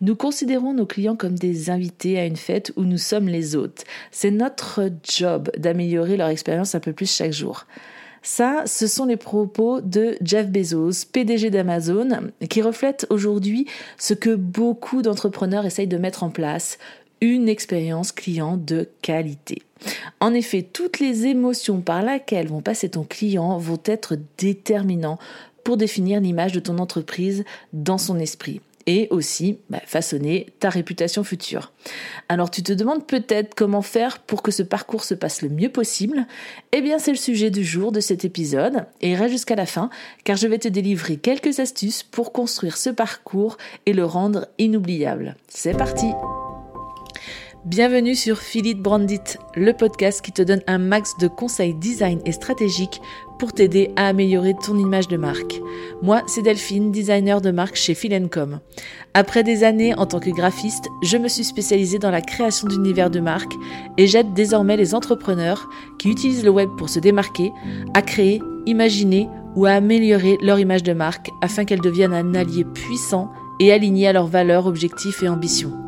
Nous considérons nos clients comme des invités à une fête où nous sommes les hôtes. C'est notre job d'améliorer leur expérience un peu plus chaque jour. Ça, ce sont les propos de Jeff Bezos, PDG d'Amazon, qui reflètent aujourd'hui ce que beaucoup d'entrepreneurs essayent de mettre en place, une expérience client de qualité. En effet, toutes les émotions par lesquelles vont passer ton client vont être déterminants pour définir l'image de ton entreprise dans son esprit et aussi bah, façonner ta réputation future. Alors tu te demandes peut-être comment faire pour que ce parcours se passe le mieux possible Eh bien c'est le sujet du jour de cet épisode et reste jusqu'à la fin car je vais te délivrer quelques astuces pour construire ce parcours et le rendre inoubliable. C'est parti Bienvenue sur Philippe Brandit, le podcast qui te donne un max de conseils design et stratégiques pour t'aider à améliorer ton image de marque. Moi, c'est Delphine, designer de marque chez Philencom. Après des années en tant que graphiste, je me suis spécialisée dans la création d'univers de marque et j'aide désormais les entrepreneurs qui utilisent le web pour se démarquer à créer, imaginer ou à améliorer leur image de marque afin qu'elle devienne un allié puissant et aligné à leurs valeurs, objectifs et ambitions.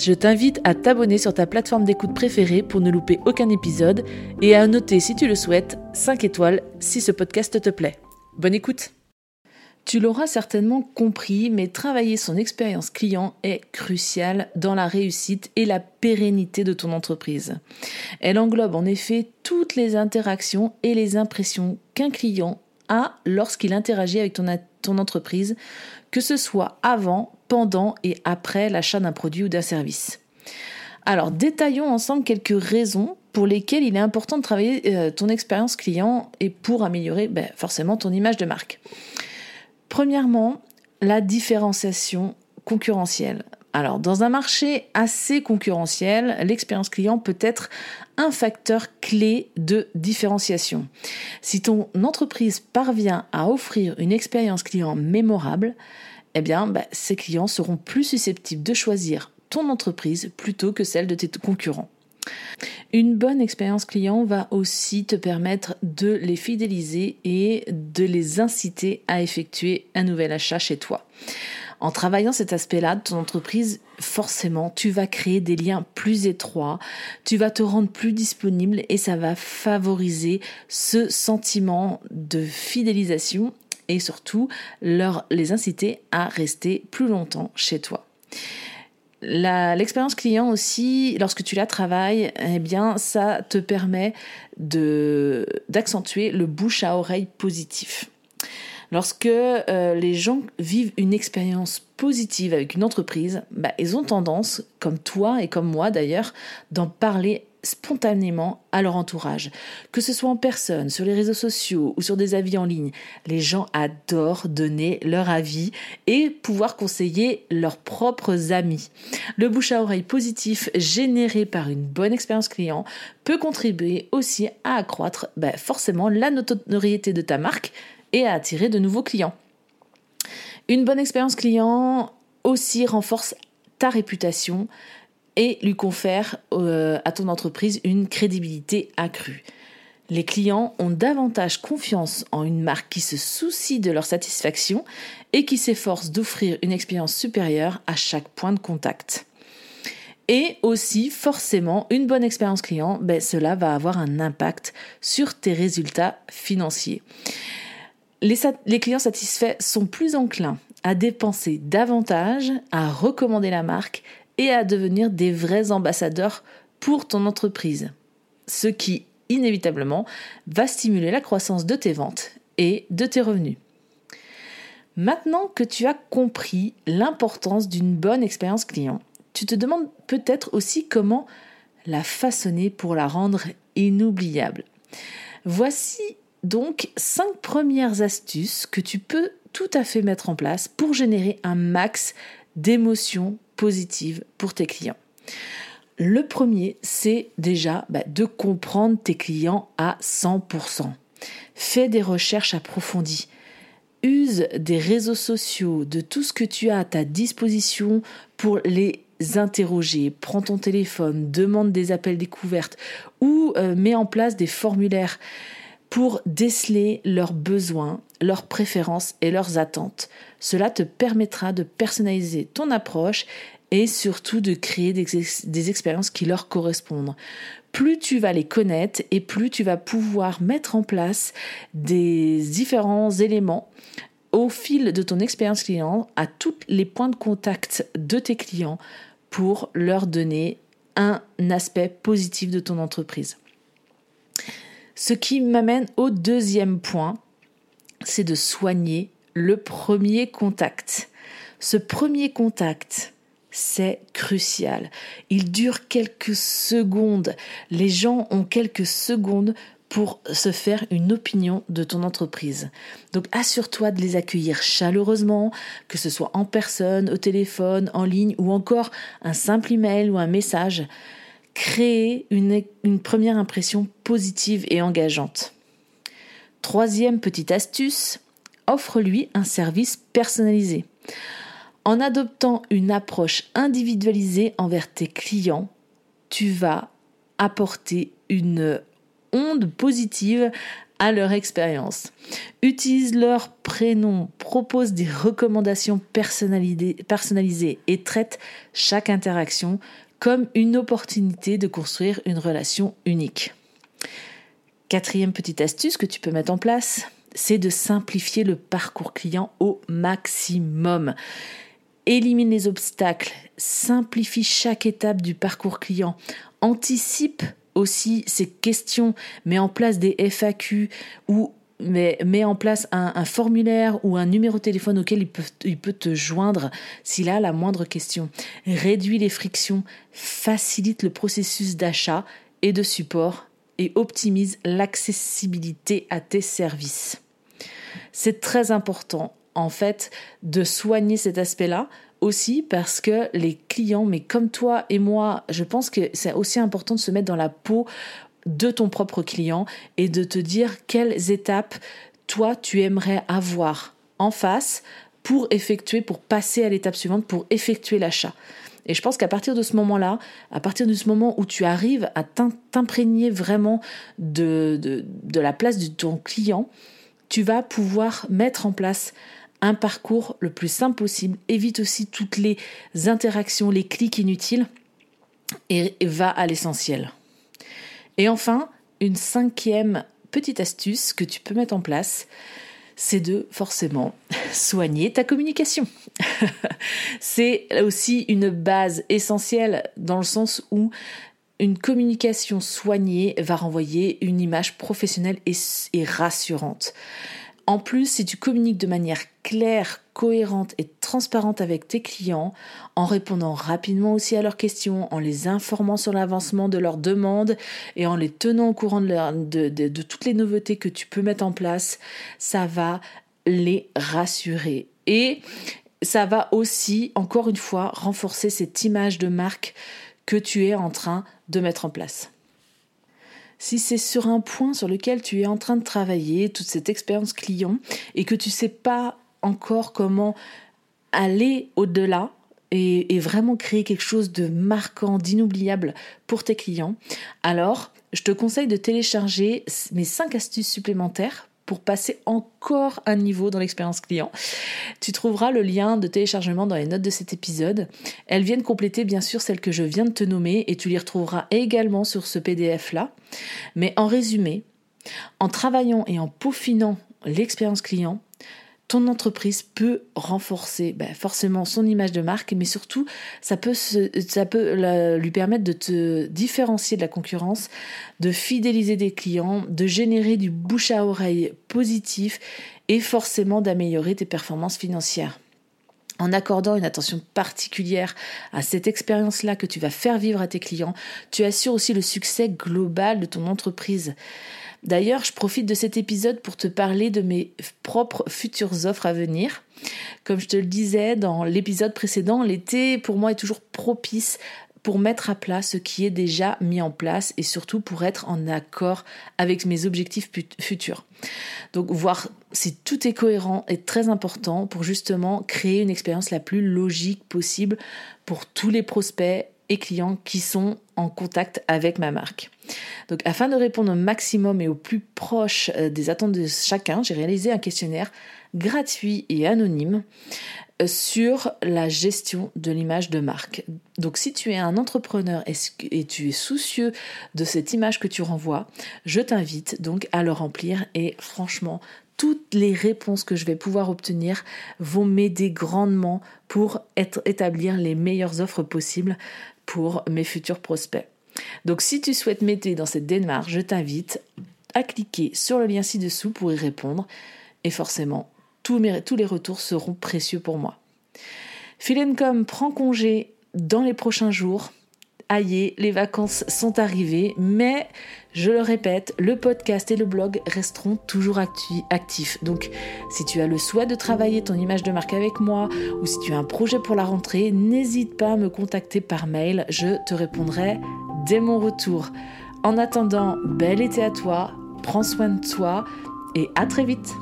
je t'invite à t'abonner sur ta plateforme d'écoute préférée pour ne louper aucun épisode et à noter si tu le souhaites 5 étoiles si ce podcast te plaît. Bonne écoute tu l'auras certainement compris, mais travailler son expérience client est crucial dans la réussite et la pérennité de ton entreprise. Elle englobe en effet toutes les interactions et les impressions qu'un client a lorsqu'il interagit avec ton, ton entreprise, que ce soit avant, pendant et après l'achat d'un produit ou d'un service. Alors, détaillons ensemble quelques raisons pour lesquelles il est important de travailler euh, ton expérience client et pour améliorer ben, forcément ton image de marque. Premièrement, la différenciation concurrentielle. Alors, dans un marché assez concurrentiel, l'expérience client peut être un facteur clé de différenciation. Si ton entreprise parvient à offrir une expérience client mémorable, eh bien, bah, ces clients seront plus susceptibles de choisir ton entreprise plutôt que celle de tes concurrents. Une bonne expérience client va aussi te permettre de les fidéliser et de les inciter à effectuer un nouvel achat chez toi. En travaillant cet aspect-là de ton entreprise, forcément, tu vas créer des liens plus étroits, tu vas te rendre plus disponible et ça va favoriser ce sentiment de fidélisation et surtout leur, les inciter à rester plus longtemps chez toi. L'expérience client aussi, lorsque tu la travailles, eh bien, ça te permet d'accentuer le bouche à oreille positif. Lorsque euh, les gens vivent une expérience positive avec une entreprise, bah, ils ont tendance, comme toi et comme moi d'ailleurs, d'en parler spontanément à leur entourage. Que ce soit en personne, sur les réseaux sociaux ou sur des avis en ligne, les gens adorent donner leur avis et pouvoir conseiller leurs propres amis. Le bouche à oreille positif généré par une bonne expérience client peut contribuer aussi à accroître bah, forcément la notoriété de ta marque et à attirer de nouveaux clients. Une bonne expérience client aussi renforce ta réputation et lui confère euh, à ton entreprise une crédibilité accrue. Les clients ont davantage confiance en une marque qui se soucie de leur satisfaction et qui s'efforce d'offrir une expérience supérieure à chaque point de contact. Et aussi, forcément, une bonne expérience client, ben, cela va avoir un impact sur tes résultats financiers. Les, les clients satisfaits sont plus enclins à dépenser davantage, à recommander la marque et à devenir des vrais ambassadeurs pour ton entreprise. Ce qui, inévitablement, va stimuler la croissance de tes ventes et de tes revenus. Maintenant que tu as compris l'importance d'une bonne expérience client, tu te demandes peut-être aussi comment la façonner pour la rendre inoubliable. Voici donc cinq premières astuces que tu peux tout à fait mettre en place pour générer un max d'émotions positive pour tes clients. Le premier, c'est déjà bah, de comprendre tes clients à 100%. Fais des recherches approfondies. Use des réseaux sociaux, de tout ce que tu as à ta disposition pour les interroger. Prends ton téléphone, demande des appels découvertes ou euh, mets en place des formulaires pour déceler leurs besoins, leurs préférences et leurs attentes. Cela te permettra de personnaliser ton approche et surtout de créer des, expériences qui leur correspondent. Plus tu vas les connaître et plus tu vas pouvoir mettre en place des différents éléments au fil de ton expérience client à tous les points de contact de tes clients pour leur donner un aspect positif de ton entreprise. Ce qui m'amène au deuxième point, c'est de soigner le premier contact. Ce premier contact, c'est crucial. Il dure quelques secondes. Les gens ont quelques secondes pour se faire une opinion de ton entreprise. Donc assure-toi de les accueillir chaleureusement, que ce soit en personne, au téléphone, en ligne ou encore un simple email ou un message. Créer une, une première impression positive et engageante. Troisième petite astuce, offre-lui un service personnalisé. En adoptant une approche individualisée envers tes clients, tu vas apporter une onde positive à leur expérience. Utilise leur prénom, propose des recommandations personnalisées et traite chaque interaction comme une opportunité de construire une relation unique. Quatrième petite astuce que tu peux mettre en place, c'est de simplifier le parcours client au maximum. Élimine les obstacles, simplifie chaque étape du parcours client, anticipe aussi ces questions, met en place des FAQ ou met, en place un, formulaire ou un numéro de téléphone auquel il peut, il peut te joindre s'il a la moindre question. Réduit les frictions, facilite le processus d'achat et de support et optimise l'accessibilité à tes services. C'est très important en fait de soigner cet aspect-là aussi parce que les clients, mais comme toi et moi, je pense que c'est aussi important de se mettre dans la peau de ton propre client et de te dire quelles étapes toi tu aimerais avoir en face pour effectuer, pour passer à l'étape suivante, pour effectuer l'achat. Et je pense qu'à partir de ce moment-là, à partir de ce moment où tu arrives à t'imprégner vraiment de, de, la place de ton client, tu vas pouvoir mettre en place un parcours le plus simple possible, évite aussi toutes les interactions, les clics inutiles et va à l'essentiel. Et enfin, une cinquième petite astuce que tu peux mettre en place, c'est de forcément soigner ta communication. c'est aussi une base essentielle dans le sens où une communication soignée va renvoyer une image professionnelle et, rassurante. En plus, si tu communiques de manière claire, cohérente et transparente avec tes clients, en répondant rapidement aussi à leurs questions, en les informant sur l'avancement de leurs demandes et en les tenant au courant de, de toutes les nouveautés que tu peux mettre en place, ça va les rassurer. Et ça va aussi, encore une fois, renforcer cette image de marque que tu es en train de mettre en place. Si c'est sur un point sur lequel tu es en train de travailler, toute cette expérience client, et que tu ne sais pas encore comment aller au-delà, et, vraiment créer quelque chose de marquant, d'inoubliable pour tes clients, alors je te conseille de télécharger mes 5 astuces supplémentaires passer encore un niveau dans l'expérience client. Tu trouveras le lien de téléchargement dans les notes de cet épisode. Elles viennent compléter bien sûr celles que je viens de te nommer et tu les retrouveras également sur ce PDF-là. Mais en résumé, en travaillant et en peaufinant l'expérience client, ton entreprise peut renforcer ben, forcément son image de marque, mais surtout, ça peut, ça peut lui permettre de te différencier de la concurrence, de fidéliser des clients, de générer du bouche à oreille positif et forcément d'améliorer tes performances financières. En accordant une attention particulière à cette expérience-là que tu vas faire vivre à tes clients, tu assures aussi le succès global de ton entreprise. D'ailleurs, je profite de cet épisode pour te parler de mes propres futures offres à venir. Comme je te le disais dans l'épisode précédent, l'été pour moi est toujours propice pour mettre à plat ce qui est déjà mis en place et surtout pour être en accord avec mes objectifs futurs. Donc voir si tout est cohérent est très important pour justement créer une expérience la plus logique possible pour tous les prospects et clients qui sont en contact avec ma marque. Donc afin de répondre au maximum et au plus proche euh, des attentes de chacun, j'ai réalisé un questionnaire gratuit et anonyme euh, sur la gestion de l'image de marque. Donc si tu es un entrepreneur et tu es soucieux de cette image que tu renvoies, je t'invite donc à le remplir et franchement, toutes les réponses que je vais pouvoir obtenir vont m'aider grandement pour établir les meilleures offres possibles pour mes futurs prospects. Donc si tu souhaites m'aider dans cette démarche, je t'invite à cliquer sur le lien ci-dessous pour y répondre. Et forcément, tous, les retours seront précieux pour moi. Philencom prend congé dans les prochains jours aïe, les vacances sont arrivées, mais je le répète, le podcast et le blog resteront toujours actifs. Donc, si tu as le souhait de travailler ton image de marque avec moi ou si tu as un projet pour la rentrée, n'hésite pas à me contacter par mail, je te répondrai dès mon retour. En attendant, bel été à toi, prends soin de toi et à très vite.